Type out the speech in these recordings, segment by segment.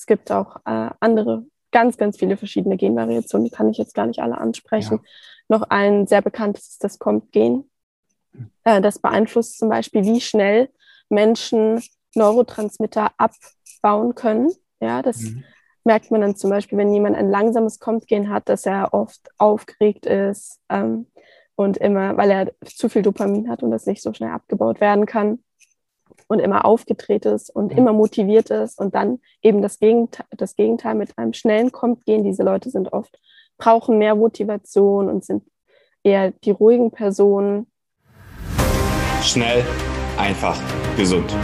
es gibt auch äh, andere, ganz, ganz viele verschiedene Genvariationen, die kann ich jetzt gar nicht alle ansprechen. Ja. Noch ein sehr bekanntes ist das COMP-Gen. Äh, das beeinflusst zum Beispiel, wie schnell Menschen Neurotransmitter abbauen können. Ja, das mhm. merkt man dann zum Beispiel, wenn jemand ein langsames COMP-Gen hat, dass er oft aufgeregt ist ähm, und immer, weil er zu viel Dopamin hat und das nicht so schnell abgebaut werden kann und immer aufgedreht ist und immer motiviert ist und dann eben das Gegenteil, das Gegenteil mit einem schnellen kommt gehen. Diese Leute sind oft, brauchen mehr Motivation und sind eher die ruhigen Personen. Schnell, einfach, gesund.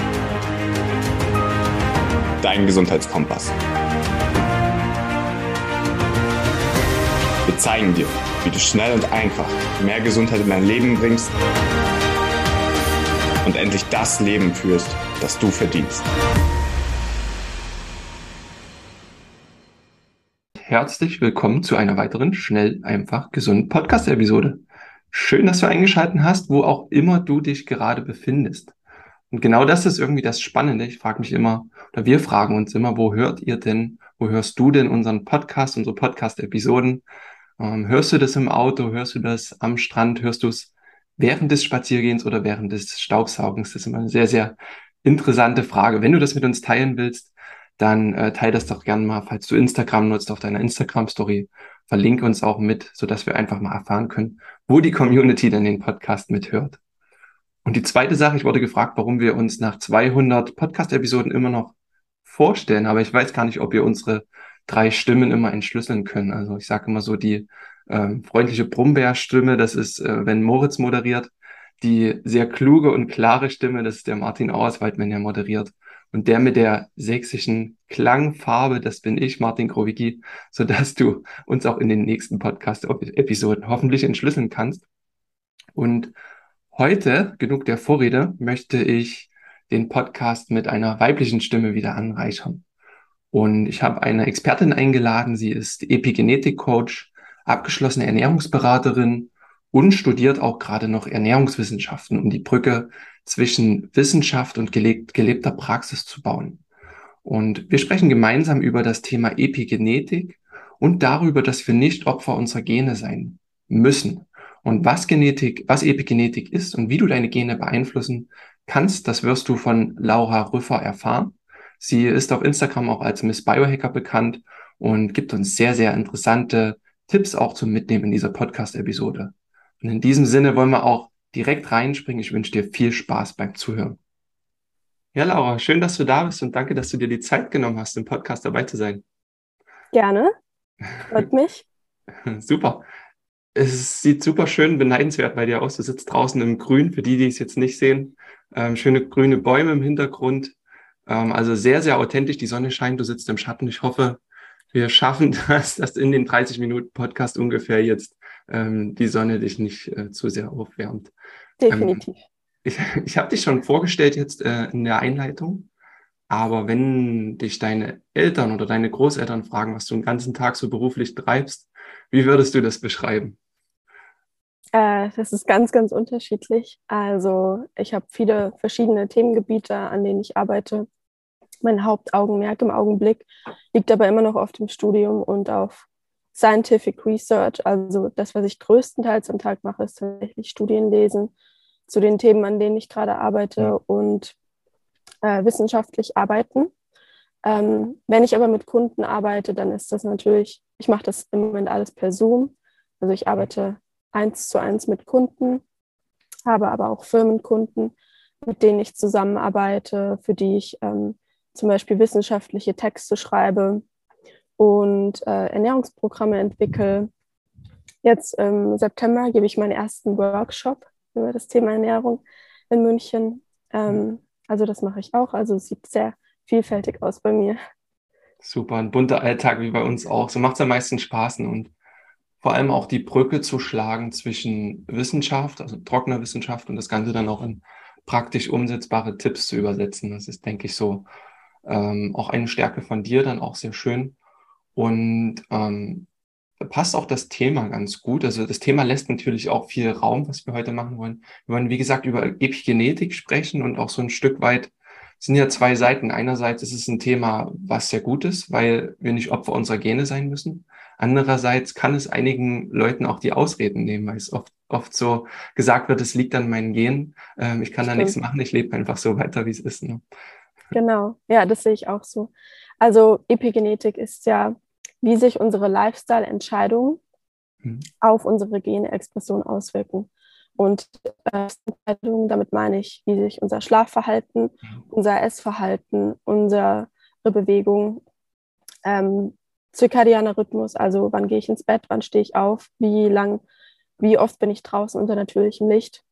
Dein Gesundheitskompass. Wir zeigen dir, wie du schnell und einfach mehr Gesundheit in dein Leben bringst und endlich das Leben führst, das du verdienst. Herzlich willkommen zu einer weiteren schnell, einfach, gesunden Podcast-Episode. Schön, dass du eingeschaltet hast, wo auch immer du dich gerade befindest. Und genau das ist irgendwie das Spannende. Ich frage mich immer, oder wir fragen uns immer, wo hört ihr denn, wo hörst du denn unseren Podcast, unsere Podcast-Episoden? Ähm, hörst du das im Auto? Hörst du das am Strand? Hörst du es während des Spaziergehens oder während des Staubsaugens? Das ist immer eine sehr, sehr interessante Frage. Wenn du das mit uns teilen willst, dann äh, teile das doch gerne mal, falls du Instagram nutzt, auf deiner Instagram-Story. Verlinke uns auch mit, sodass wir einfach mal erfahren können, wo die Community denn den Podcast mithört. Und die zweite Sache, ich wurde gefragt, warum wir uns nach 200 Podcast-Episoden immer noch vorstellen, aber ich weiß gar nicht, ob wir unsere drei Stimmen immer entschlüsseln können. Also ich sage immer so, die ähm, freundliche Brummbärstimme, das ist, äh, wenn Moritz moderiert. Die sehr kluge und klare Stimme, das ist der Martin Auerswald, wenn er moderiert. Und der mit der sächsischen Klangfarbe, das bin ich, Martin Krowicki, sodass du uns auch in den nächsten Podcast-Episoden hoffentlich entschlüsseln kannst. Und heute, genug der Vorrede, möchte ich den Podcast mit einer weiblichen Stimme wieder anreichern. Und ich habe eine Expertin eingeladen, sie ist Epigenetik-Coach, abgeschlossene Ernährungsberaterin und studiert auch gerade noch Ernährungswissenschaften, um die Brücke zwischen Wissenschaft und gelebt, gelebter Praxis zu bauen. Und wir sprechen gemeinsam über das Thema Epigenetik und darüber, dass wir nicht Opfer unserer Gene sein müssen. Und was Genetik, was Epigenetik ist und wie du deine Gene beeinflussen kannst, das wirst du von Laura Rüffer erfahren. Sie ist auf Instagram auch als Miss Biohacker bekannt und gibt uns sehr, sehr interessante Tipps auch zum Mitnehmen in dieser Podcast-Episode. Und in diesem Sinne wollen wir auch direkt reinspringen. Ich wünsche dir viel Spaß beim Zuhören. Ja, Laura, schön, dass du da bist und danke, dass du dir die Zeit genommen hast, im Podcast dabei zu sein. Gerne. Freut mich. super. Es sieht super schön beneidenswert bei dir aus. Du sitzt draußen im Grün, für die, die es jetzt nicht sehen. Ähm, schöne grüne Bäume im Hintergrund. Ähm, also sehr, sehr authentisch. Die Sonne scheint, du sitzt im Schatten. Ich hoffe, wir schaffen das, dass in den 30 Minuten Podcast ungefähr jetzt ähm, die Sonne dich nicht äh, zu sehr aufwärmt. Definitiv. Ähm, ich ich habe dich schon vorgestellt jetzt äh, in der Einleitung, aber wenn dich deine Eltern oder deine Großeltern fragen, was du den ganzen Tag so beruflich treibst, wie würdest du das beschreiben? Äh, das ist ganz, ganz unterschiedlich. Also ich habe viele verschiedene Themengebiete, an denen ich arbeite mein Hauptaugenmerk im Augenblick liegt aber immer noch auf dem Studium und auf Scientific Research. Also das, was ich größtenteils am Tag mache, ist tatsächlich Studien lesen zu den Themen, an denen ich gerade arbeite ja. und äh, wissenschaftlich arbeiten. Ähm, wenn ich aber mit Kunden arbeite, dann ist das natürlich, ich mache das im Moment alles per Zoom. Also ich arbeite eins zu eins mit Kunden, habe aber auch Firmenkunden, mit denen ich zusammenarbeite, für die ich ähm, zum Beispiel wissenschaftliche Texte schreibe und äh, Ernährungsprogramme entwickle. Jetzt im September gebe ich meinen ersten Workshop über das Thema Ernährung in München. Ähm, also das mache ich auch. Also es sieht sehr vielfältig aus bei mir. Super, ein bunter Alltag wie bei uns auch. So macht es am meisten Spaß und vor allem auch die Brücke zu schlagen zwischen Wissenschaft, also trockener Wissenschaft und das Ganze dann auch in praktisch umsetzbare Tipps zu übersetzen. Das ist, denke ich, so ähm, auch eine Stärke von dir, dann auch sehr schön. Und ähm, passt auch das Thema ganz gut. Also das Thema lässt natürlich auch viel Raum, was wir heute machen wollen. Wir wollen, wie gesagt, über Epigenetik sprechen und auch so ein Stück weit sind ja zwei Seiten. Einerseits ist es ein Thema, was sehr gut ist, weil wir nicht Opfer unserer Gene sein müssen. Andererseits kann es einigen Leuten auch die Ausreden nehmen, weil es oft, oft so gesagt wird, es liegt an meinen Genen. Ähm, ich kann Stimmt. da nichts machen, ich lebe einfach so weiter, wie es ist. Ne? Genau, ja, das sehe ich auch so. Also Epigenetik ist ja, wie sich unsere Lifestyle-Entscheidungen mhm. auf unsere Genexpression auswirken. Und äh, damit meine ich, wie sich unser Schlafverhalten, mhm. unser Essverhalten, unsere Bewegung, ähm, zirkadianer Rhythmus, also wann gehe ich ins Bett, wann stehe ich auf, wie lang, wie oft bin ich draußen unter natürlichem Licht.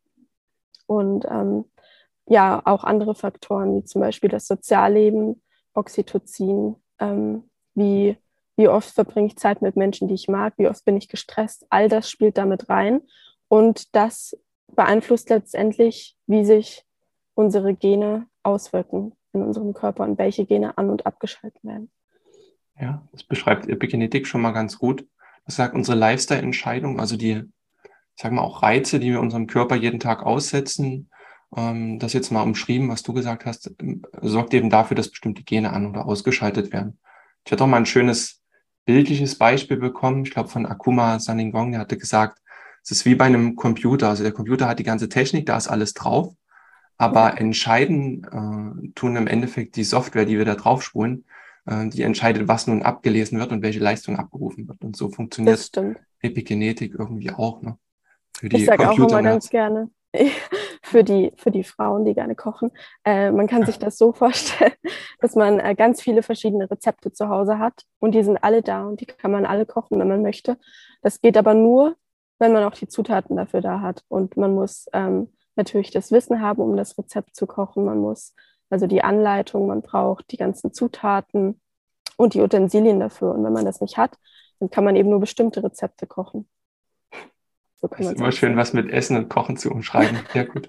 Und ähm, ja, auch andere Faktoren, wie zum Beispiel das Sozialleben, Oxytocin, ähm, wie, wie oft verbringe ich Zeit mit Menschen, die ich mag, wie oft bin ich gestresst, all das spielt damit rein. Und das beeinflusst letztendlich, wie sich unsere Gene auswirken in unserem Körper und welche Gene an- und abgeschaltet werden. Ja, das beschreibt Epigenetik schon mal ganz gut. Das sagt unsere Lifestyle-Entscheidung, also die, sagen wir auch Reize, die wir unserem Körper jeden Tag aussetzen, das jetzt mal umschrieben, was du gesagt hast, ähm, sorgt eben dafür, dass bestimmte Gene an- oder ausgeschaltet werden. Ich hatte auch mal ein schönes bildliches Beispiel bekommen, ich glaube von Akuma Saningong, der hatte gesagt, es ist wie bei einem Computer. Also der Computer hat die ganze Technik, da ist alles drauf. Aber entscheiden äh, tun im Endeffekt die Software, die wir da drauf spulen, äh, die entscheidet, was nun abgelesen wird und welche Leistung abgerufen wird. Und so funktioniert Epigenetik irgendwie auch. Ne? Für die ich sage auch immer ganz gerne, für die, für die Frauen, die gerne kochen, äh, man kann sich das so vorstellen, dass man äh, ganz viele verschiedene Rezepte zu Hause hat und die sind alle da und die kann man alle kochen, wenn man möchte. Das geht aber nur, wenn man auch die Zutaten dafür da hat. Und man muss ähm, natürlich das Wissen haben, um das Rezept zu kochen. Man muss also die Anleitung, man braucht die ganzen Zutaten und die Utensilien dafür. Und wenn man das nicht hat, dann kann man eben nur bestimmte Rezepte kochen. So das ist immer schön, was mit Essen und Kochen zu umschreiben. Ja, gut.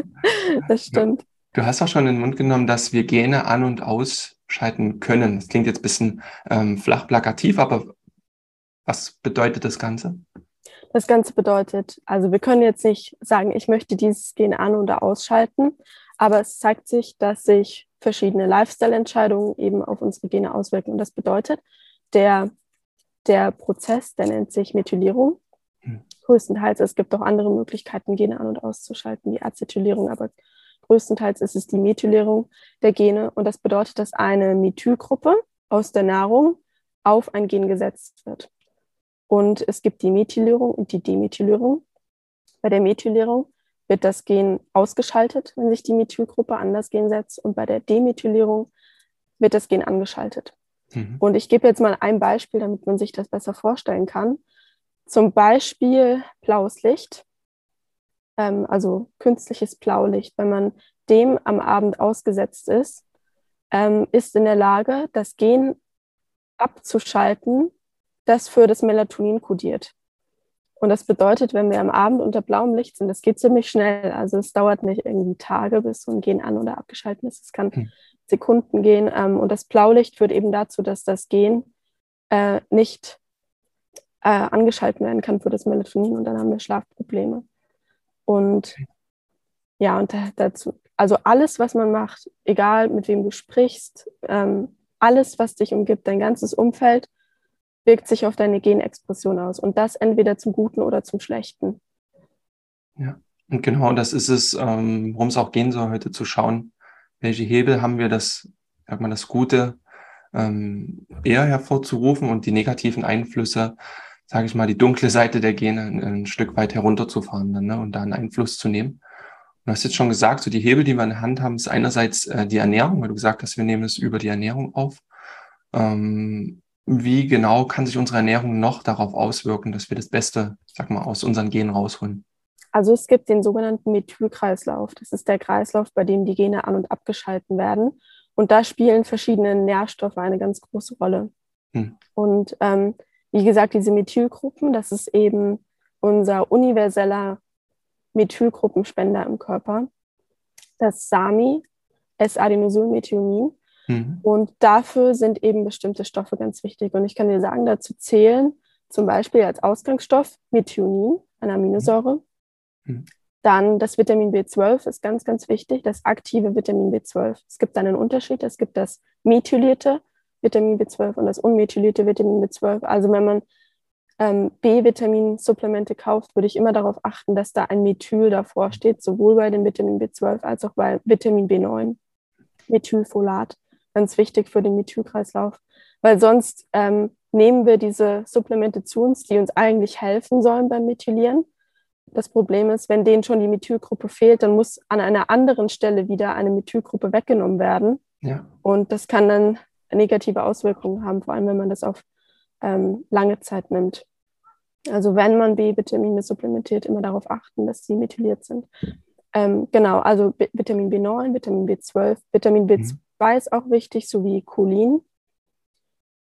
das stimmt. Du hast auch schon in den Mund genommen, dass wir Gene an- und ausschalten können. Das klingt jetzt ein bisschen ähm, flach plakativ, aber was bedeutet das Ganze? Das Ganze bedeutet, also wir können jetzt nicht sagen, ich möchte dieses Gen an- oder ausschalten, aber es zeigt sich, dass sich verschiedene Lifestyle-Entscheidungen eben auf unsere Gene auswirken. Und das bedeutet, der, der Prozess, der nennt sich Methylierung. Größtenteils, es gibt auch andere Möglichkeiten, Gene an- und auszuschalten, wie Acetylierung, aber größtenteils ist es die Methylierung der Gene. Und das bedeutet, dass eine Methylgruppe aus der Nahrung auf ein Gen gesetzt wird. Und es gibt die Methylierung und die Demethylierung. Bei der Methylierung wird das Gen ausgeschaltet, wenn sich die Methylgruppe an das Gen setzt. Und bei der Demethylierung wird das Gen angeschaltet. Mhm. Und ich gebe jetzt mal ein Beispiel, damit man sich das besser vorstellen kann. Zum Beispiel blaues Licht, ähm, also künstliches Blaulicht. Wenn man dem am Abend ausgesetzt ist, ähm, ist in der Lage, das Gen abzuschalten, das für das Melatonin kodiert. Und das bedeutet, wenn wir am Abend unter blauem Licht sind, das geht ziemlich schnell. Also es dauert nicht irgendwie Tage, bis so ein Gen an- oder abgeschaltet ist. Es kann hm. Sekunden gehen. Ähm, und das Blaulicht führt eben dazu, dass das Gen äh, nicht äh, angeschaltet werden kann für das Melatonin und dann haben wir Schlafprobleme. Und ja, und dazu, also alles, was man macht, egal mit wem du sprichst, ähm, alles, was dich umgibt, dein ganzes Umfeld, wirkt sich auf deine Genexpression aus. Und das entweder zum Guten oder zum Schlechten. Ja, und genau das ist es, ähm, worum es auch gehen soll, heute zu schauen, welche Hebel haben wir, das, sag mal, das Gute ähm, eher hervorzurufen und die negativen Einflüsse, sage ich mal, die dunkle Seite der Gene ein, ein Stück weit herunterzufahren dann, ne, und da einen Einfluss zu nehmen. Du hast jetzt schon gesagt, so die Hebel, die wir in der Hand haben, ist einerseits äh, die Ernährung, weil du gesagt hast, wir nehmen es über die Ernährung auf. Ähm, wie genau kann sich unsere Ernährung noch darauf auswirken, dass wir das Beste, sag mal, aus unseren Genen rausholen? Also es gibt den sogenannten Methylkreislauf. Das ist der Kreislauf, bei dem die Gene an- und abgeschalten werden. Und da spielen verschiedene Nährstoffe eine ganz große Rolle. Hm. Und ähm, wie gesagt, diese Methylgruppen, das ist eben unser universeller Methylgruppenspender im Körper. Das SAMI, S-Adenosylmethionin. Mhm. Und dafür sind eben bestimmte Stoffe ganz wichtig. Und ich kann dir sagen, dazu zählen zum Beispiel als Ausgangsstoff Methionin, eine Aminosäure. Mhm. Dann das Vitamin B12 ist ganz, ganz wichtig, das aktive Vitamin B12. Es gibt einen Unterschied. Es gibt das methylierte Vitamin B12 und das unmethylierte Vitamin B12. Also wenn man ähm, B-Vitamin-Supplemente kauft, würde ich immer darauf achten, dass da ein Methyl davor steht, sowohl bei dem Vitamin B12 als auch bei Vitamin B9, Methylfolat. Ganz wichtig für den Methylkreislauf, weil sonst ähm, nehmen wir diese Supplemente zu uns, die uns eigentlich helfen sollen beim Methylieren. Das Problem ist, wenn denen schon die Methylgruppe fehlt, dann muss an einer anderen Stelle wieder eine Methylgruppe weggenommen werden. Ja. Und das kann dann negative Auswirkungen haben, vor allem wenn man das auf ähm, lange Zeit nimmt. Also wenn man B-Vitamine supplementiert, immer darauf achten, dass sie methyliert sind. Ähm, genau, also B Vitamin B9, Vitamin B12, Vitamin B2 mhm. ist auch wichtig, sowie Cholin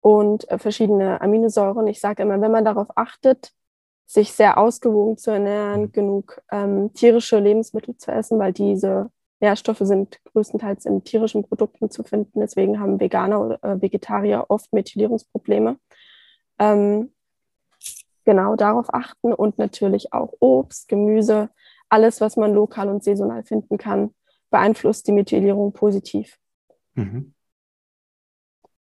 und äh, verschiedene Aminosäuren. Ich sage immer, wenn man darauf achtet, sich sehr ausgewogen zu ernähren, mhm. genug ähm, tierische Lebensmittel zu essen, weil diese Nährstoffe sind größtenteils in tierischen Produkten zu finden. Deswegen haben Veganer oder äh, Vegetarier oft Methylierungsprobleme. Ähm, genau darauf achten und natürlich auch Obst, Gemüse, alles, was man lokal und saisonal finden kann, beeinflusst die Methylierung positiv. Mhm.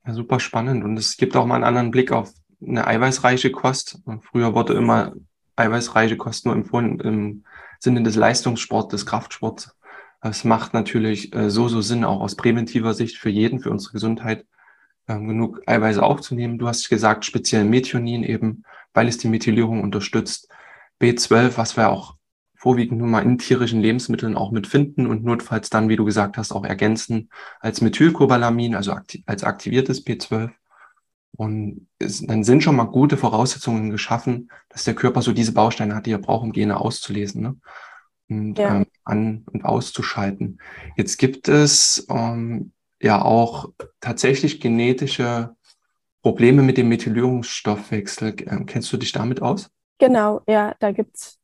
Ja, super spannend. Und es gibt auch mal einen anderen Blick auf eine eiweißreiche Kost. Früher wurde immer eiweißreiche Kost nur empfohlen im Sinne des Leistungssports, des Kraftsports. Es macht natürlich äh, so, so Sinn, auch aus präventiver Sicht für jeden, für unsere Gesundheit, ähm, genug Eiweiße aufzunehmen. Du hast gesagt, speziell Methionin eben, weil es die Methylierung unterstützt. B12, was wir auch vorwiegend nur mal in tierischen Lebensmitteln auch mitfinden und notfalls dann, wie du gesagt hast, auch ergänzen als Methylcobalamin, also akti als aktiviertes B12. Und es, dann sind schon mal gute Voraussetzungen geschaffen, dass der Körper so diese Bausteine hat, die er braucht, um Gene auszulesen ne? Und ja. ähm, an- und auszuschalten. Jetzt gibt es ähm, ja auch tatsächlich genetische Probleme mit dem Methylierungsstoffwechsel. Ähm, kennst du dich damit aus? Genau, ja, da gibt es,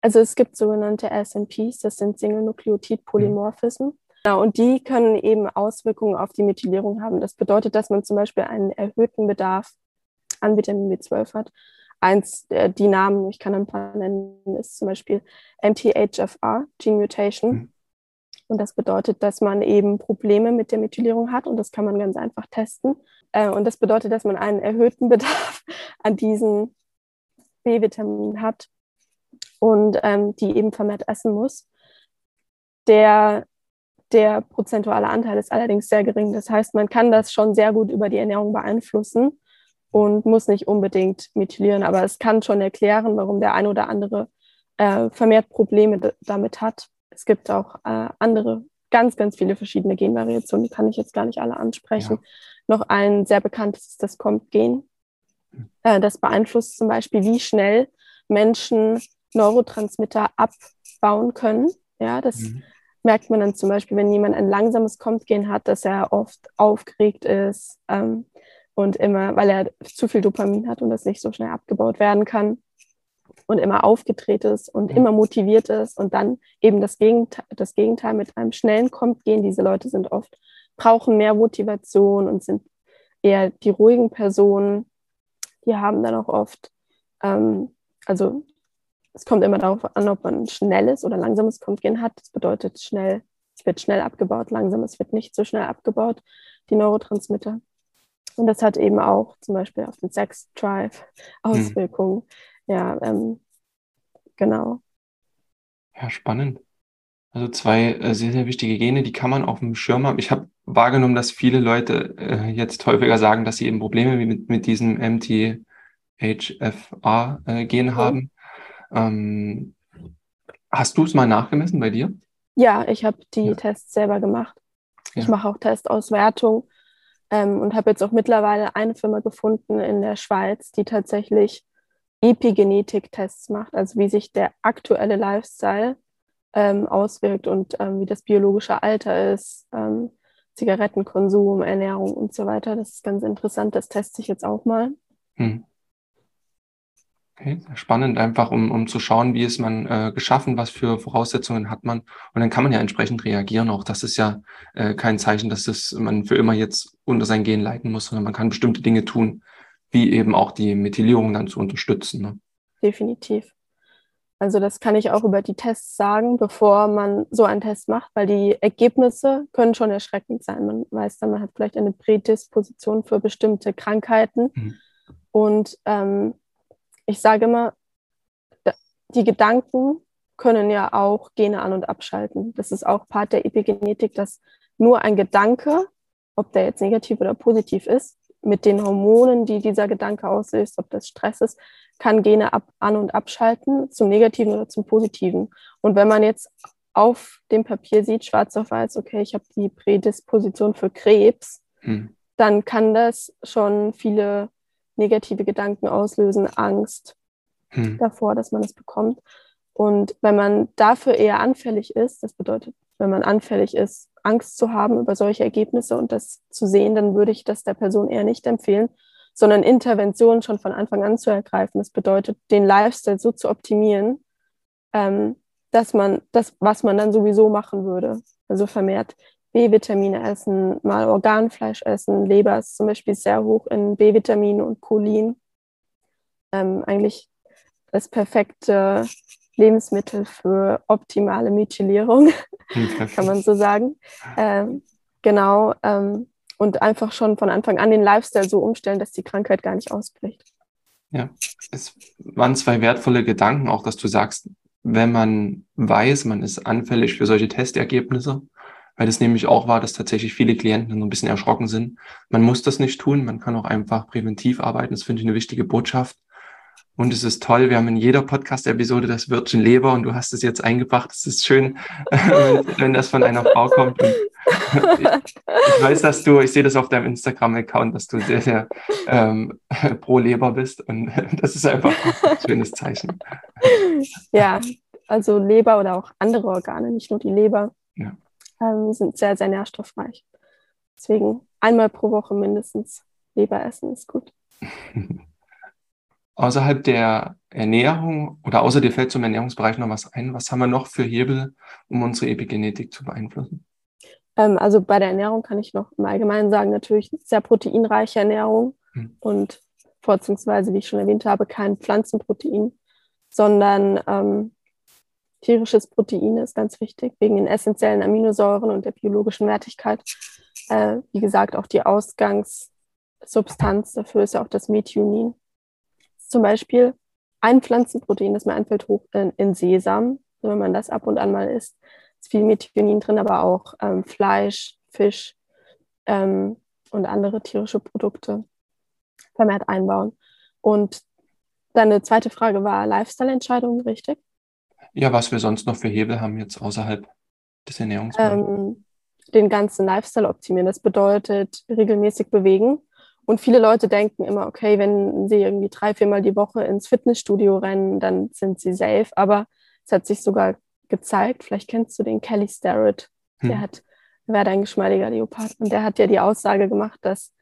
also es gibt sogenannte SNPs, das sind Single-Nukleotid-Polymorphismen. Mhm. Genau, und die können eben Auswirkungen auf die Methylierung haben. Das bedeutet, dass man zum Beispiel einen erhöhten Bedarf an Vitamin B12 hat. Eins, äh, die Namen, ich kann ein paar nennen, ist zum Beispiel MTHFR, Gene Mutation. Mhm. Und das bedeutet, dass man eben Probleme mit der Methylierung hat und das kann man ganz einfach testen. Äh, und das bedeutet, dass man einen erhöhten Bedarf an diesen B-Vitaminen hat und ähm, die eben vermehrt essen muss. Der, der prozentuale Anteil ist allerdings sehr gering. Das heißt, man kann das schon sehr gut über die Ernährung beeinflussen und muss nicht unbedingt methylieren. Aber es kann schon erklären, warum der eine oder andere äh, vermehrt Probleme damit hat es gibt auch äh, andere, ganz, ganz viele verschiedene Genvariationen, die kann ich jetzt gar nicht alle ansprechen. Ja. Noch ein sehr bekanntes ist das COMP-Gen. Äh, das beeinflusst zum Beispiel, wie schnell Menschen Neurotransmitter abbauen können. Ja, das mhm. merkt man dann zum Beispiel, wenn jemand ein langsames COMP-Gen hat, dass er oft aufgeregt ist ähm, und immer, weil er zu viel Dopamin hat und das nicht so schnell abgebaut werden kann und immer aufgedreht ist und immer motiviert ist und dann eben das Gegenteil, das Gegenteil mit einem schnellen kommt gehen. Diese Leute sind oft, brauchen mehr Motivation und sind eher die ruhigen Personen. Die haben dann auch oft, ähm, also es kommt immer darauf an, ob man schnelles oder langsames Komptgehen hat. Das bedeutet schnell, es wird schnell abgebaut, langsam, es wird nicht so schnell abgebaut, die Neurotransmitter. Und das hat eben auch zum Beispiel auf den Sex Drive. Auswirkungen. Hm ja, ähm, genau. Ja, spannend. Also zwei äh, sehr, sehr wichtige Gene, die kann man auf dem Schirm haben. Ich habe wahrgenommen, dass viele Leute äh, jetzt häufiger sagen, dass sie eben Probleme mit, mit diesem MTHFR-Gen äh, haben. Ähm, hast du es mal nachgemessen bei dir? Ja, ich habe die ja. Tests selber gemacht. Ja. Ich mache auch Testauswertung ähm, und habe jetzt auch mittlerweile eine Firma gefunden in der Schweiz, die tatsächlich Epigenetik-Tests macht, also wie sich der aktuelle Lifestyle ähm, auswirkt und ähm, wie das biologische Alter ist, ähm, Zigarettenkonsum, Ernährung und so weiter. Das ist ganz interessant, das teste ich jetzt auch mal. Hm. Okay, spannend, einfach um, um zu schauen, wie ist man äh, geschaffen, was für Voraussetzungen hat man. Und dann kann man ja entsprechend reagieren. Auch das ist ja äh, kein Zeichen, dass das man für immer jetzt unter sein Gehen leiten muss, sondern man kann bestimmte Dinge tun, wie eben auch die Methylierung dann zu unterstützen. Ne? Definitiv. Also das kann ich auch über die Tests sagen, bevor man so einen Test macht, weil die Ergebnisse können schon erschreckend sein. Man weiß dann, man hat vielleicht eine Prädisposition für bestimmte Krankheiten. Mhm. Und ähm, ich sage immer, die Gedanken können ja auch Gene an- und abschalten. Das ist auch Part der Epigenetik, dass nur ein Gedanke, ob der jetzt negativ oder positiv ist, mit den Hormonen, die dieser Gedanke auslöst, ob das Stress ist, kann Gene ab, an- und abschalten, zum Negativen oder zum Positiven. Und wenn man jetzt auf dem Papier sieht, schwarz auf weiß, okay, ich habe die Prädisposition für Krebs, hm. dann kann das schon viele negative Gedanken auslösen, Angst hm. davor, dass man es bekommt. Und wenn man dafür eher anfällig ist, das bedeutet, wenn man anfällig ist, Angst zu haben über solche Ergebnisse und das zu sehen, dann würde ich das der Person eher nicht empfehlen, sondern Interventionen schon von Anfang an zu ergreifen. Das bedeutet, den Lifestyle so zu optimieren, ähm, dass man das, was man dann sowieso machen würde, also vermehrt B-Vitamine essen, mal Organfleisch essen, Leber ist zum Beispiel sehr hoch in B-Vitamine und Cholin. Ähm, eigentlich das perfekte Lebensmittel für optimale Methylierung, kann man so sagen. Ähm, genau. Ähm, und einfach schon von Anfang an den Lifestyle so umstellen, dass die Krankheit gar nicht ausbricht. Ja, es waren zwei wertvolle Gedanken, auch dass du sagst, wenn man weiß, man ist anfällig für solche Testergebnisse, weil das nämlich auch war, dass tatsächlich viele Klienten so ein bisschen erschrocken sind. Man muss das nicht tun, man kann auch einfach präventiv arbeiten. Das finde ich eine wichtige Botschaft. Und es ist toll, wir haben in jeder Podcast-Episode das Wörtchen Leber und du hast es jetzt eingebracht. Es ist schön, wenn, das von einer Frau kommt. Und ich weiß, dass du, ich sehe das auf deinem Instagram-Account, dass du sehr, sehr ähm, pro Leber bist und das ist einfach ein schönes Zeichen. Ja, also Leber oder auch andere Organe, nicht nur die Leber, ja. Ähm, sind sehr, sehr nährstoffreich. Deswegen einmal pro Woche mindestens Leber essen ist gut. außerhalb der Ernährung oder außer dir fällt zum Ernährungsbereich noch was ein? Was haben wir noch für Hebel, um unsere Epigenetik zu beeinflussen? Ähm, also bei der Ernährung kann ich noch im Allgemeinen sagen, natürlich sehr proteinreiche Ernährung hm. und vorzugsweise, wie ich schon erwähnt habe, kein Pflanzenprotein, sondern ähm, tierisches Protein ist ganz wichtig, wegen den essentiellen Aminosäuren und der biologischen Wertigkeit. Äh, wie gesagt, auch die Ausgangssubstanz dafür ist ja auch das Methionin zum Beispiel ein Pflanzenprotein, das mir einfällt, hoch in, in Sesam. Wenn man das ab und an mal isst, ist viel Methionin drin, aber auch ähm, Fleisch, Fisch ähm, und andere tierische Produkte vermehrt einbauen. Und deine zweite Frage war Lifestyle-Entscheidungen, richtig? Ja, was wir sonst noch für Hebel haben jetzt außerhalb des Ernährungsbereichs. Ähm, den ganzen Lifestyle optimieren. Das bedeutet regelmäßig bewegen. Und viele Leute denken immer, okay, wenn sie irgendwie drei, viermal die Woche ins Fitnessstudio rennen, dann sind sie safe. Aber es hat sich sogar gezeigt, vielleicht kennst du den Kelly Starrett, der hm. hat, wäre dein geschmeidiger Leopard. Und der hat ja die Aussage gemacht, dass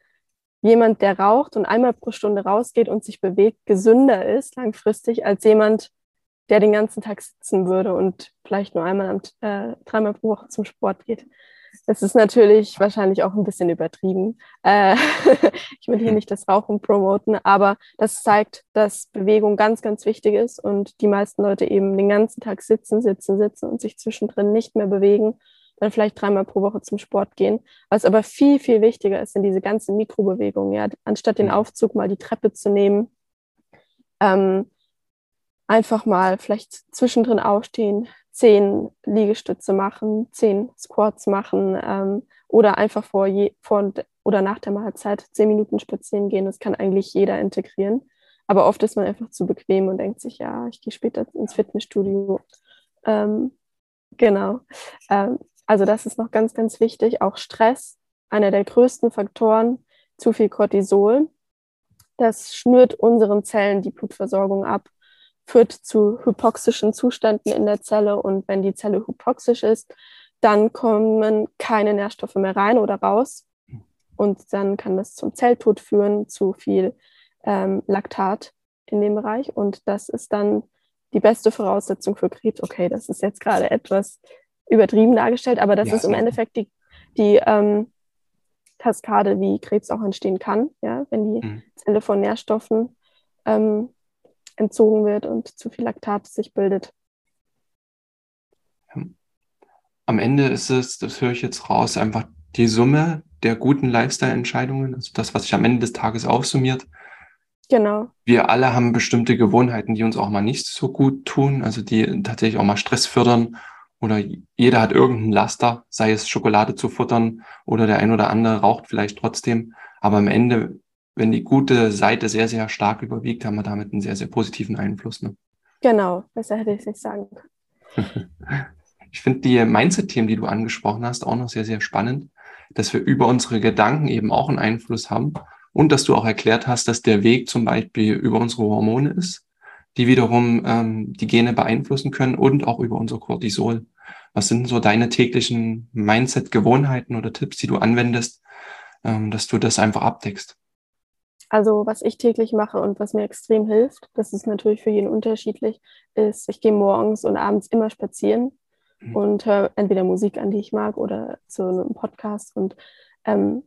jemand, der raucht und einmal pro Stunde rausgeht und sich bewegt, gesünder ist langfristig als jemand, der den ganzen Tag sitzen würde und vielleicht nur einmal am, äh, dreimal pro Woche zum Sport geht. Es ist natürlich wahrscheinlich auch ein bisschen übertrieben. Äh, ich will hier nicht das Rauchen promoten, aber das zeigt, dass Bewegung ganz, ganz wichtig ist und die meisten Leute eben den ganzen Tag sitzen, sitzen, sitzen und sich zwischendrin nicht mehr bewegen, dann vielleicht dreimal pro Woche zum Sport gehen. Was aber viel, viel wichtiger ist, sind diese ganzen Mikrobewegungen. Ja, anstatt den mhm. Aufzug mal die Treppe zu nehmen, ähm, einfach mal vielleicht zwischendrin aufstehen, zehn Liegestütze machen, zehn Squats machen ähm, oder einfach vor, je, vor oder nach der Mahlzeit zehn Minuten spazieren gehen. Das kann eigentlich jeder integrieren. Aber oft ist man einfach zu bequem und denkt sich, ja, ich gehe später ins Fitnessstudio. Ähm, genau. Ähm, also das ist noch ganz, ganz wichtig. Auch Stress, einer der größten Faktoren, zu viel Cortisol. Das schnürt unseren Zellen die Blutversorgung ab führt zu hypoxischen Zuständen in der Zelle und wenn die Zelle hypoxisch ist, dann kommen keine Nährstoffe mehr rein oder raus und dann kann das zum Zelltod führen, zu viel ähm, Laktat in dem Bereich und das ist dann die beste Voraussetzung für Krebs. Okay, das ist jetzt gerade etwas übertrieben dargestellt, aber das ja, ist im Endeffekt die, die ähm, Kaskade, wie Krebs auch entstehen kann, ja, wenn die mhm. Zelle von Nährstoffen ähm, entzogen wird und zu viel Laktat sich bildet. Am Ende ist es, das höre ich jetzt raus, einfach die Summe der guten Lifestyle-Entscheidungen, also das, was sich am Ende des Tages aufsummiert. Genau. Wir alle haben bestimmte Gewohnheiten, die uns auch mal nicht so gut tun, also die tatsächlich auch mal Stress fördern oder jeder hat irgendeinen Laster, sei es Schokolade zu futtern oder der ein oder andere raucht vielleicht trotzdem. Aber am Ende wenn die gute Seite sehr, sehr stark überwiegt, haben wir damit einen sehr, sehr positiven Einfluss. Ne? Genau, besser hätte ich es nicht sagen können. ich finde die Mindset-Themen, die du angesprochen hast, auch noch sehr, sehr spannend dass wir über unsere Gedanken eben auch einen Einfluss haben und dass du auch erklärt hast, dass der Weg zum Beispiel über unsere Hormone ist, die wiederum ähm, die Gene beeinflussen können und auch über unser Cortisol. Was sind so deine täglichen Mindset-Gewohnheiten oder Tipps, die du anwendest, ähm, dass du das einfach abdeckst? Also was ich täglich mache und was mir extrem hilft, das ist natürlich für jeden unterschiedlich, ist, ich gehe morgens und abends immer spazieren mhm. und höre entweder Musik an, die ich mag, oder so einem Podcast. Und ähm,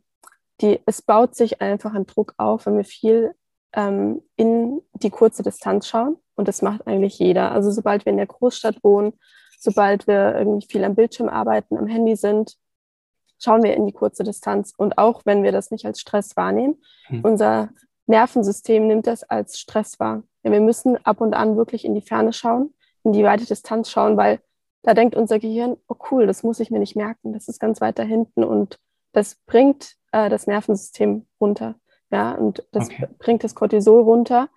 die, es baut sich einfach ein Druck auf, wenn wir viel ähm, in die kurze Distanz schauen. Und das macht eigentlich jeder. Also sobald wir in der Großstadt wohnen, sobald wir irgendwie viel am Bildschirm arbeiten, am Handy sind, schauen wir in die kurze Distanz. Und auch wenn wir das nicht als Stress wahrnehmen, mhm. unser Nervensystem nimmt das als Stress wahr. Ja, wir müssen ab und an wirklich in die Ferne schauen, in die weite Distanz schauen, weil da denkt unser Gehirn, oh cool, das muss ich mir nicht merken, das ist ganz weit da hinten und das bringt äh, das Nervensystem runter. Ja, und das okay. bringt das Cortisol runter.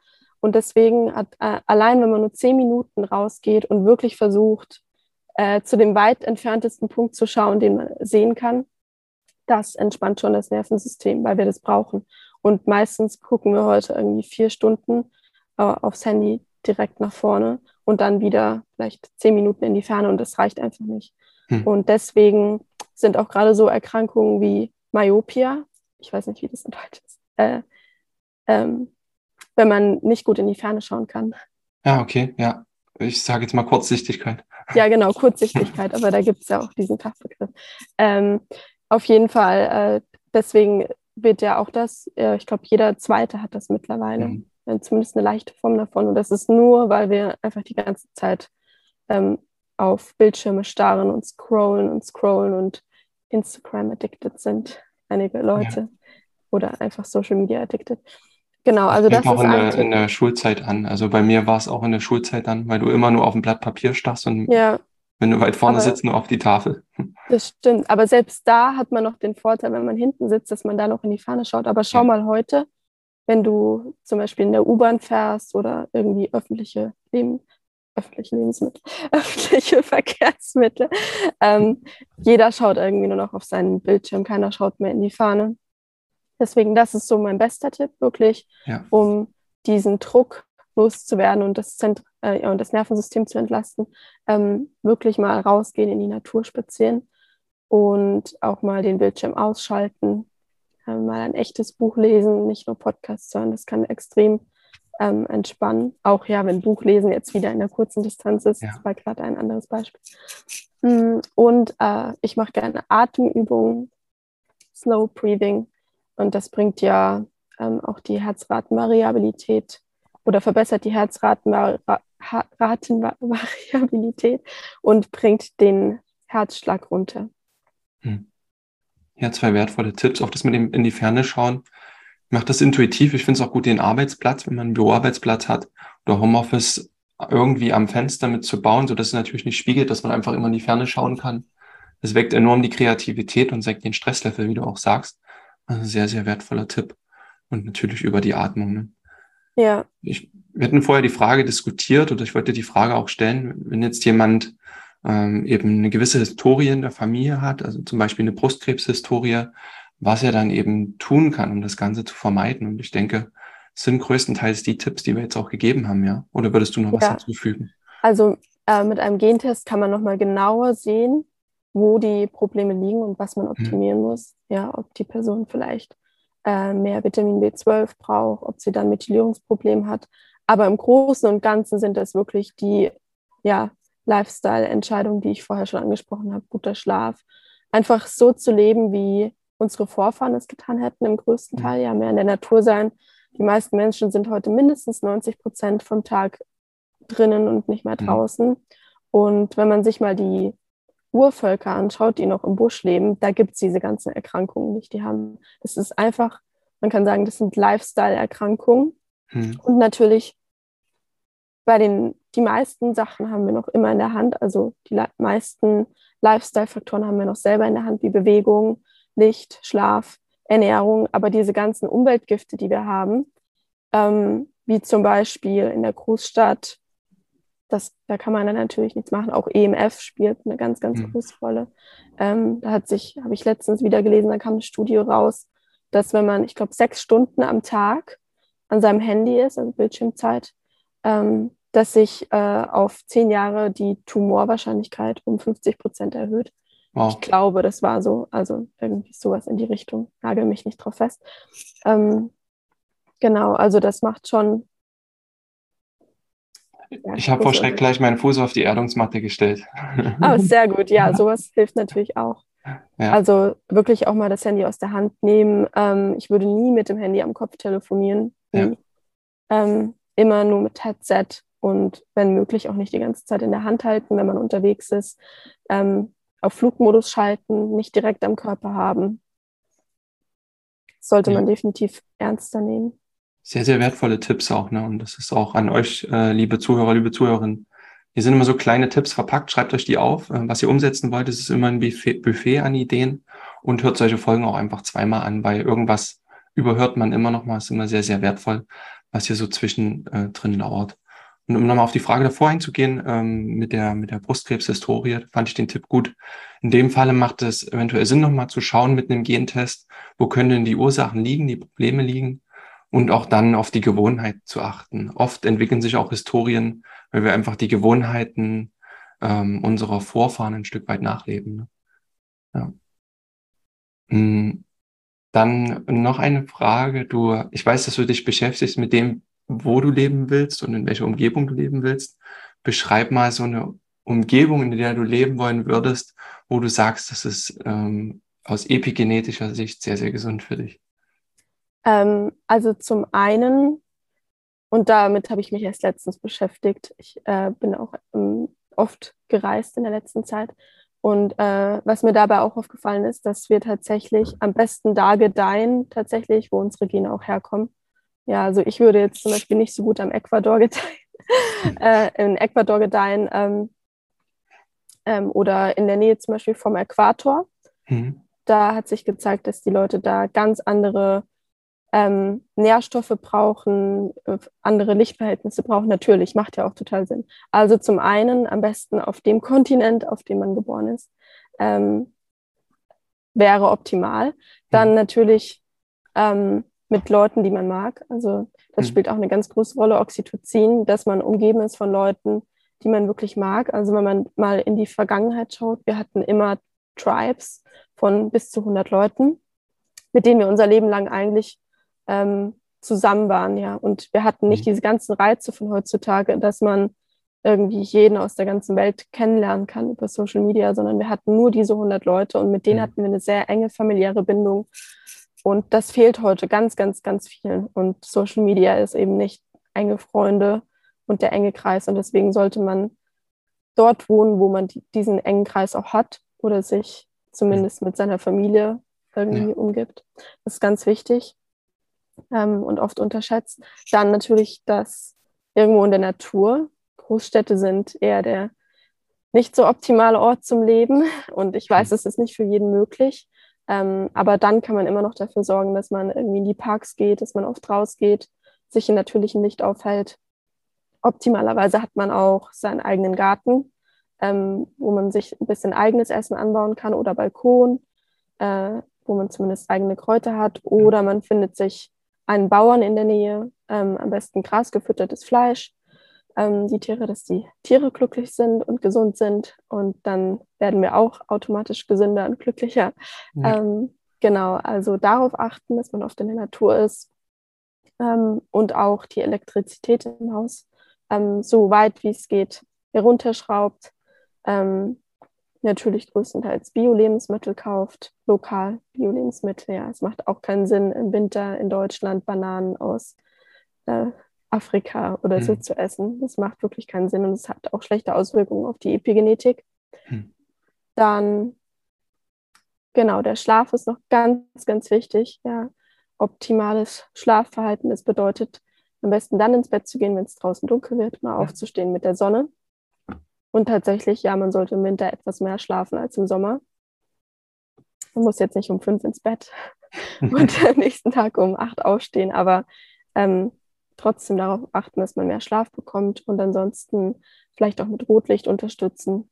Und deswegen hat äh, allein, wenn man nur zehn Minuten rausgeht und wirklich versucht, äh, zu dem weit entferntesten Punkt zu schauen, den man sehen kann, das entspannt schon das Nervensystem, weil wir das brauchen. Und meistens gucken wir heute irgendwie vier Stunden äh, aufs Handy direkt nach vorne und dann wieder vielleicht zehn Minuten in die Ferne und das reicht einfach nicht. Hm. Und deswegen sind auch gerade so Erkrankungen wie Myopia, ich weiß nicht, wie das in Deutsch ist, äh, ähm, wenn man nicht gut in die Ferne schauen kann. Ja, okay, ja. Ich sage jetzt mal Kurzsichtigkeit. Ja, genau, Kurzsichtigkeit, aber da gibt es ja auch diesen Fachbegriff. Ähm, auf jeden Fall, äh, deswegen wird ja auch das, äh, ich glaube, jeder Zweite hat das mittlerweile. Mhm zumindest eine leichte Form davon. Und das ist nur, weil wir einfach die ganze Zeit ähm, auf Bildschirme starren und scrollen und scrollen und Instagram addicted sind, einige Leute. Ja. Oder einfach Social Media addicted. Genau, also das, das auch ist in der, in der Schulzeit an. Also bei mir war es auch in der Schulzeit an, weil du immer nur auf ein Blatt Papier starrst und ja. Wenn du weit vorne aber, sitzt, nur auf die Tafel. Das stimmt. Aber selbst da hat man noch den Vorteil, wenn man hinten sitzt, dass man da noch in die Fahne schaut. Aber schau ja. mal heute, wenn du zum Beispiel in der U-Bahn fährst oder irgendwie öffentliche Leben, öffentliche Lebensmittel, öffentliche Verkehrsmittel. Ähm, jeder schaut irgendwie nur noch auf seinen Bildschirm, keiner schaut mehr in die Fahne. Deswegen, das ist so mein bester Tipp, wirklich, ja. um diesen Druck loszuwerden und das, Zent äh, und das Nervensystem zu entlasten, ähm, wirklich mal rausgehen in die Natur spazieren und auch mal den Bildschirm ausschalten, äh, mal ein echtes Buch lesen, nicht nur Podcasts hören. Das kann extrem ähm, entspannen. Auch ja, wenn Buchlesen jetzt wieder in der kurzen Distanz ist, ja. das war gerade ein anderes Beispiel. Mm, und äh, ich mache gerne Atemübungen, Slow Breathing. Und das bringt ja ähm, auch die Herzratenvariabilität oder verbessert die Herzratenvariabilität und bringt den Herzschlag runter. Hm. Ja, zwei wertvolle Tipps. Auch das mit dem in die Ferne schauen. Ich mache das intuitiv. Ich finde es auch gut, den Arbeitsplatz, wenn man einen Büroarbeitsplatz hat oder Homeoffice irgendwie am Fenster mit zu bauen, sodass es natürlich nicht spiegelt, dass man einfach immer in die Ferne schauen kann. Das weckt enorm die Kreativität und senkt den Stresslevel, wie du auch sagst. Also sehr, sehr wertvoller Tipp. Und natürlich über die Atmung. Ne? Ja. Ich, wir hatten vorher die Frage diskutiert oder ich wollte die Frage auch stellen, wenn jetzt jemand ähm, eben eine gewisse Historie in der Familie hat, also zum Beispiel eine Brustkrebshistorie, was er dann eben tun kann, um das Ganze zu vermeiden. Und ich denke, es sind größtenteils die Tipps, die wir jetzt auch gegeben haben, ja? Oder würdest du noch ja. was hinzufügen? Also äh, mit einem Gentest kann man nochmal genauer sehen, wo die Probleme liegen und was man optimieren hm. muss. Ja, ob die Person vielleicht äh, mehr Vitamin B12 braucht, ob sie dann Methylierungsproblem hat. Aber im Großen und Ganzen sind das wirklich die ja, Lifestyle-Entscheidungen, die ich vorher schon angesprochen habe, guter Schlaf, einfach so zu leben, wie unsere Vorfahren es getan hätten, im größten Teil, ja, mehr in der Natur sein. Die meisten Menschen sind heute mindestens 90 Prozent vom Tag drinnen und nicht mehr draußen. Und wenn man sich mal die Urvölker anschaut, die noch im Busch leben, da gibt es diese ganzen Erkrankungen nicht. Die haben, das ist einfach, man kann sagen, das sind Lifestyle-Erkrankungen. Hm. Und natürlich bei den, die meisten Sachen haben wir noch immer in der Hand. Also die meisten Lifestyle-Faktoren haben wir noch selber in der Hand, wie Bewegung, Licht, Schlaf, Ernährung. Aber diese ganzen Umweltgifte, die wir haben, ähm, wie zum Beispiel in der Großstadt, das, da kann man dann natürlich nichts machen. Auch EMF spielt eine ganz, ganz mhm. große Rolle. Ähm, da hat sich, habe ich letztens wieder gelesen, da kam ein Studio raus, dass wenn man, ich glaube, sechs Stunden am Tag an seinem Handy ist, also Bildschirmzeit, ähm, dass sich äh, auf zehn Jahre die Tumorwahrscheinlichkeit um 50 Prozent erhöht. Wow. Ich glaube, das war so, also irgendwie sowas in die Richtung. Nagel mich nicht drauf fest. Ähm, genau, also das macht schon. Ja, ich habe vor Schreck gleich meinen Fuß auf die Erdungsmatte gestellt. Oh, sehr gut. Ja, sowas hilft natürlich auch. Ja. Also wirklich auch mal das Handy aus der Hand nehmen. Ähm, ich würde nie mit dem Handy am Kopf telefonieren. Ja. Ähm, immer nur mit Headset und wenn möglich auch nicht die ganze Zeit in der Hand halten, wenn man unterwegs ist. Ähm, auf Flugmodus schalten, nicht direkt am Körper haben. sollte ja. man definitiv ernster nehmen. Sehr, sehr wertvolle Tipps auch, ne? Und das ist auch an euch, äh, liebe Zuhörer, liebe Zuhörerinnen. Hier sind immer so kleine Tipps verpackt. Schreibt euch die auf. Äh, was ihr umsetzen wollt, ist immer ein Buffet, Buffet an Ideen und hört solche Folgen auch einfach zweimal an, weil irgendwas überhört man immer noch mal. Ist immer sehr, sehr wertvoll was hier so zwischendrin äh, lauert. Und um nochmal auf die Frage davor einzugehen, ähm, mit der, mit der Brustkrebshistorie, fand ich den Tipp gut. In dem Falle macht es eventuell Sinn, nochmal zu schauen mit einem Gentest, wo können denn die Ursachen liegen, die Probleme liegen und auch dann auf die Gewohnheit zu achten. Oft entwickeln sich auch Historien, weil wir einfach die Gewohnheiten ähm, unserer Vorfahren ein Stück weit nachleben. Ne? Ja. Dann noch eine Frage. Du, ich weiß, dass du dich beschäftigst mit dem, wo du leben willst und in welcher Umgebung du leben willst. Beschreib mal so eine Umgebung, in der du leben wollen würdest, wo du sagst, das ist ähm, aus epigenetischer Sicht sehr, sehr gesund für dich. Ähm, also zum einen, und damit habe ich mich erst letztens beschäftigt, ich äh, bin auch ähm, oft gereist in der letzten Zeit und äh, was mir dabei auch aufgefallen ist, dass wir tatsächlich am besten da gedeihen, tatsächlich, wo unsere Gene auch herkommen. Ja, also ich würde jetzt zum Beispiel nicht so gut am Ecuador gedeihen, äh, in Ecuador gedeihen ähm, ähm, oder in der Nähe zum Beispiel vom Äquator. Mhm. Da hat sich gezeigt, dass die Leute da ganz andere ähm, Nährstoffe brauchen, äh, andere Lichtverhältnisse brauchen, natürlich, macht ja auch total Sinn. Also zum einen am besten auf dem Kontinent, auf dem man geboren ist, ähm, wäre optimal. Dann mhm. natürlich ähm, mit Leuten, die man mag. Also das mhm. spielt auch eine ganz große Rolle, Oxytocin, dass man umgeben ist von Leuten, die man wirklich mag. Also wenn man mal in die Vergangenheit schaut, wir hatten immer Tribes von bis zu 100 Leuten, mit denen wir unser Leben lang eigentlich ähm, zusammen waren, ja. Und wir hatten nicht mhm. diese ganzen Reize von heutzutage, dass man irgendwie jeden aus der ganzen Welt kennenlernen kann über Social Media, sondern wir hatten nur diese 100 Leute und mit denen mhm. hatten wir eine sehr enge familiäre Bindung. Und das fehlt heute ganz, ganz, ganz vielen. Und Social Media ist eben nicht enge Freunde und der enge Kreis. Und deswegen sollte man dort wohnen, wo man diesen engen Kreis auch hat oder sich zumindest mit seiner Familie irgendwie ja. umgibt. Das ist ganz wichtig ähm, und oft unterschätzt. Dann natürlich das irgendwo in der Natur. Großstädte sind eher der nicht so optimale Ort zum Leben und ich weiß, mhm. es ist nicht für jeden möglich. Ähm, aber dann kann man immer noch dafür sorgen, dass man irgendwie in die Parks geht, dass man oft rausgeht, sich in natürlichem Licht aufhält. Optimalerweise hat man auch seinen eigenen Garten, ähm, wo man sich ein bisschen eigenes Essen anbauen kann oder Balkon, äh, wo man zumindest eigene Kräuter hat. Oder man findet sich einen Bauern in der Nähe, ähm, am besten grasgefüttertes Fleisch, ähm, die Tiere, dass die Tiere glücklich sind und gesund sind und dann werden wir auch automatisch gesünder und glücklicher. Ja. Ähm, genau, also darauf achten, dass man oft in der Natur ist ähm, und auch die Elektrizität im Haus ähm, so weit wie es geht herunterschraubt. Ähm, natürlich größtenteils Bio-Lebensmittel kauft, lokal Bio-Lebensmittel. Ja, es macht auch keinen Sinn, im Winter in Deutschland Bananen aus äh, Afrika oder mhm. so zu essen. Das macht wirklich keinen Sinn und es hat auch schlechte Auswirkungen auf die Epigenetik. Mhm. Dann, genau, der Schlaf ist noch ganz, ganz wichtig. Ja, optimales Schlafverhalten. Das bedeutet, am besten dann ins Bett zu gehen, wenn es draußen dunkel wird, mal aufzustehen mit der Sonne. Und tatsächlich, ja, man sollte im Winter etwas mehr schlafen als im Sommer. Man muss jetzt nicht um fünf ins Bett und am nächsten Tag um acht aufstehen, aber ähm, trotzdem darauf achten, dass man mehr Schlaf bekommt und ansonsten vielleicht auch mit Rotlicht unterstützen,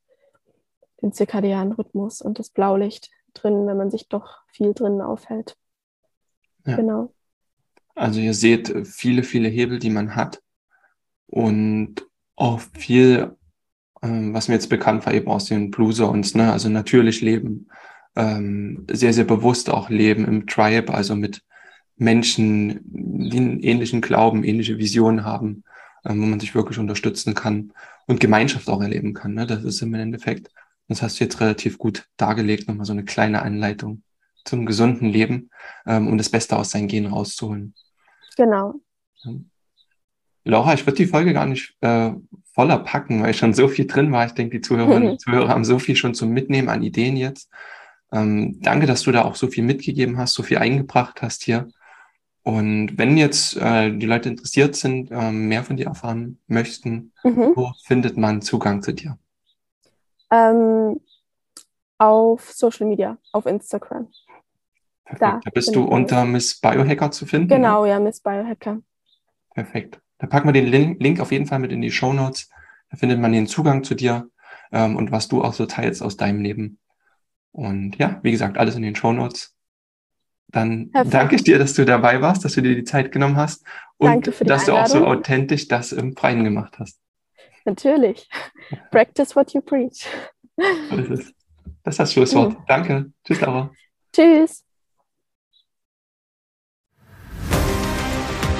den zirkadianen Rhythmus und das Blaulicht drin, wenn man sich doch viel drinnen aufhält. Ja. Genau. Also ihr seht viele, viele Hebel, die man hat und auch viel, was mir jetzt bekannt war, eben aus den Blue Zones, ne? also natürlich leben, ähm, sehr, sehr bewusst auch leben im Tribe, also mit Menschen, die einen ähnlichen Glauben, ähnliche Visionen haben, ähm, wo man sich wirklich unterstützen kann und Gemeinschaft auch erleben kann. Ne? Das ist im Endeffekt, das hast du jetzt relativ gut dargelegt, nochmal so eine kleine Anleitung zum gesunden Leben, ähm, um das Beste aus seinen Genen rauszuholen. Genau. Ja. Laura, ich würde die Folge gar nicht äh, voller packen, weil schon so viel drin war. Ich denke, die Zuhörerinnen und Zuhörer haben so viel schon zum Mitnehmen an Ideen jetzt. Ähm, danke, dass du da auch so viel mitgegeben hast, so viel eingebracht hast hier. Und wenn jetzt äh, die Leute interessiert sind, äh, mehr von dir erfahren möchten, mhm. wo findet man Zugang zu dir? Ähm, auf Social Media, auf Instagram. Perfekt. Da, da bist du unter Miss Biohacker zu finden. Genau, oder? ja, Miss Biohacker. Perfekt. Da packen wir den Link auf jeden Fall mit in die Show Notes. Da findet man den Zugang zu dir ähm, und was du auch so teilst aus deinem Leben. Und ja, wie gesagt, alles in den Show Notes. Dann Perfekt. danke ich dir, dass du dabei warst, dass du dir die Zeit genommen hast und dass du auch so authentisch das im Freien gemacht hast. Natürlich. Practice what you preach. So ist. Das ist das Schlusswort. Mhm. Danke. Tschüss, Laura. Tschüss.